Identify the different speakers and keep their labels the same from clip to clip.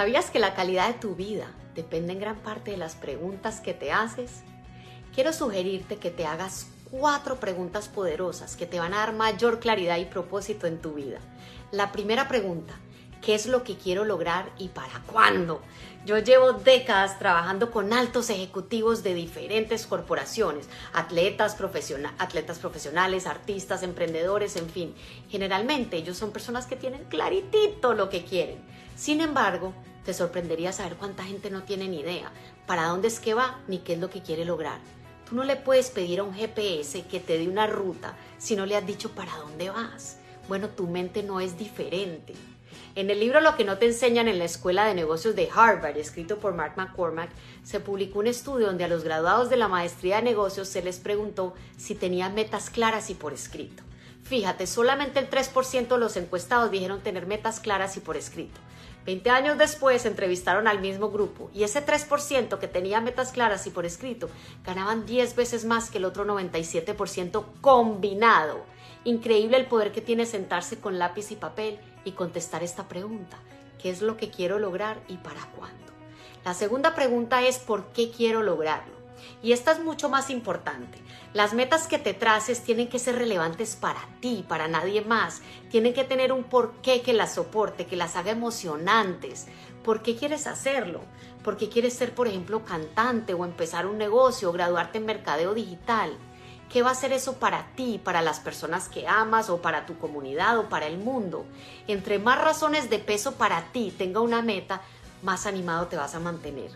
Speaker 1: ¿Sabías que la calidad de tu vida depende en gran parte de las preguntas que te haces? Quiero sugerirte que te hagas cuatro preguntas poderosas que te van a dar mayor claridad y propósito en tu vida. La primera pregunta, ¿qué es lo que quiero lograr y para cuándo? Yo llevo décadas trabajando con altos ejecutivos de diferentes corporaciones, atletas, atletas profesionales, artistas, emprendedores, en fin. Generalmente ellos son personas que tienen claritito lo que quieren. Sin embargo, te sorprendería saber cuánta gente no tiene ni idea para dónde es que va ni qué es lo que quiere lograr. Tú no le puedes pedir a un GPS que te dé una ruta si no le has dicho para dónde vas. Bueno, tu mente no es diferente. En el libro Lo que no te enseñan en la Escuela de Negocios de Harvard, escrito por Mark McCormack, se publicó un estudio donde a los graduados de la maestría de negocios se les preguntó si tenían metas claras y por escrito. Fíjate, solamente el 3% de los encuestados dijeron tener metas claras y por escrito. Veinte años después entrevistaron al mismo grupo y ese 3% que tenía metas claras y por escrito ganaban 10 veces más que el otro 97% combinado. Increíble el poder que tiene sentarse con lápiz y papel y contestar esta pregunta. ¿Qué es lo que quiero lograr y para cuándo? La segunda pregunta es ¿por qué quiero lograrlo? Y esta es mucho más importante. Las metas que te traces tienen que ser relevantes para ti, para nadie más. Tienen que tener un porqué que las soporte, que las haga emocionantes. ¿Por qué quieres hacerlo? ¿Por qué quieres ser, por ejemplo, cantante o empezar un negocio o graduarte en mercadeo digital? ¿Qué va a ser eso para ti, para las personas que amas o para tu comunidad o para el mundo? Entre más razones de peso para ti tenga una meta, más animado te vas a mantener.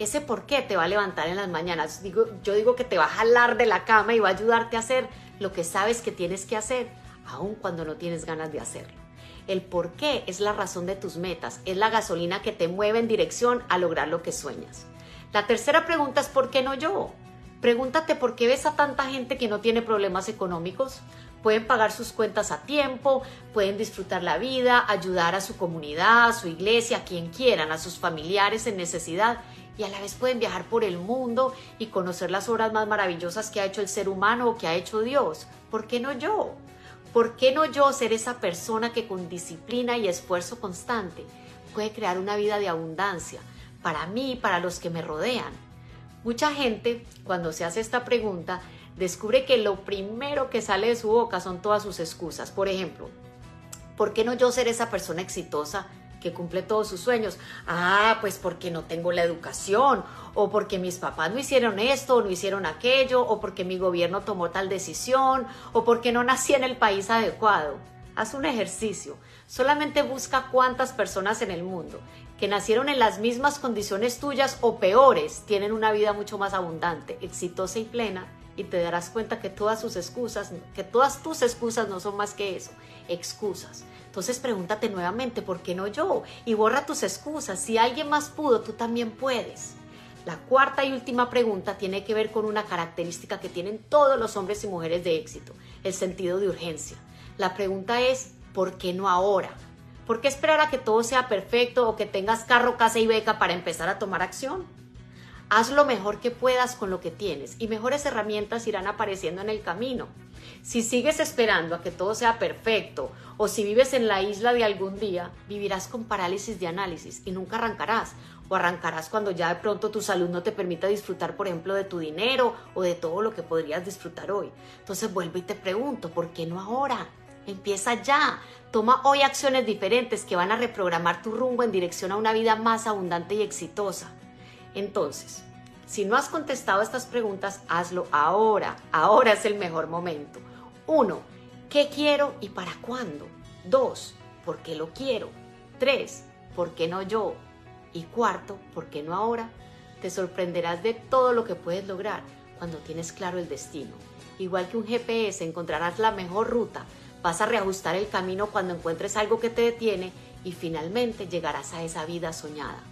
Speaker 1: Ese por qué te va a levantar en las mañanas. Digo, yo digo que te va a jalar de la cama y va a ayudarte a hacer lo que sabes que tienes que hacer, aun cuando no tienes ganas de hacerlo. El por qué es la razón de tus metas, es la gasolina que te mueve en dirección a lograr lo que sueñas. La tercera pregunta es ¿por qué no yo? Pregúntate por qué ves a tanta gente que no tiene problemas económicos. Pueden pagar sus cuentas a tiempo, pueden disfrutar la vida, ayudar a su comunidad, a su iglesia, a quien quieran, a sus familiares en necesidad y a la vez pueden viajar por el mundo y conocer las obras más maravillosas que ha hecho el ser humano o que ha hecho Dios. ¿Por qué no yo? ¿Por qué no yo ser esa persona que con disciplina y esfuerzo constante puede crear una vida de abundancia para mí y para los que me rodean? Mucha gente, cuando se hace esta pregunta, descubre que lo primero que sale de su boca son todas sus excusas. Por ejemplo, ¿por qué no yo ser esa persona exitosa que cumple todos sus sueños? Ah, pues porque no tengo la educación, o porque mis papás no hicieron esto, o no hicieron aquello, o porque mi gobierno tomó tal decisión, o porque no nací en el país adecuado. Haz un ejercicio. Solamente busca cuántas personas en el mundo que nacieron en las mismas condiciones tuyas o peores tienen una vida mucho más abundante, exitosa y plena y te darás cuenta que todas sus excusas, que todas tus excusas no son más que eso, excusas. Entonces pregúntate nuevamente, ¿por qué no yo? Y borra tus excusas. Si alguien más pudo, tú también puedes. La cuarta y última pregunta tiene que ver con una característica que tienen todos los hombres y mujeres de éxito, el sentido de urgencia. La pregunta es, ¿por qué no ahora? ¿Por qué esperar a que todo sea perfecto o que tengas carro, casa y beca para empezar a tomar acción? Haz lo mejor que puedas con lo que tienes y mejores herramientas irán apareciendo en el camino. Si sigues esperando a que todo sea perfecto o si vives en la isla de algún día, vivirás con parálisis de análisis y nunca arrancarás. O arrancarás cuando ya de pronto tu salud no te permita disfrutar, por ejemplo, de tu dinero o de todo lo que podrías disfrutar hoy. Entonces vuelvo y te pregunto, ¿por qué no ahora? Empieza ya. Toma hoy acciones diferentes que van a reprogramar tu rumbo en dirección a una vida más abundante y exitosa. Entonces, si no has contestado estas preguntas, hazlo ahora. Ahora es el mejor momento. Uno, ¿Qué quiero y para cuándo? Dos, ¿Por qué lo quiero? Tres, ¿Por qué no yo? Y cuarto, ¿por qué no ahora? Te sorprenderás de todo lo que puedes lograr cuando tienes claro el destino. Igual que un GPS, encontrarás la mejor ruta Vas a reajustar el camino cuando encuentres algo que te detiene y finalmente llegarás a esa vida soñada.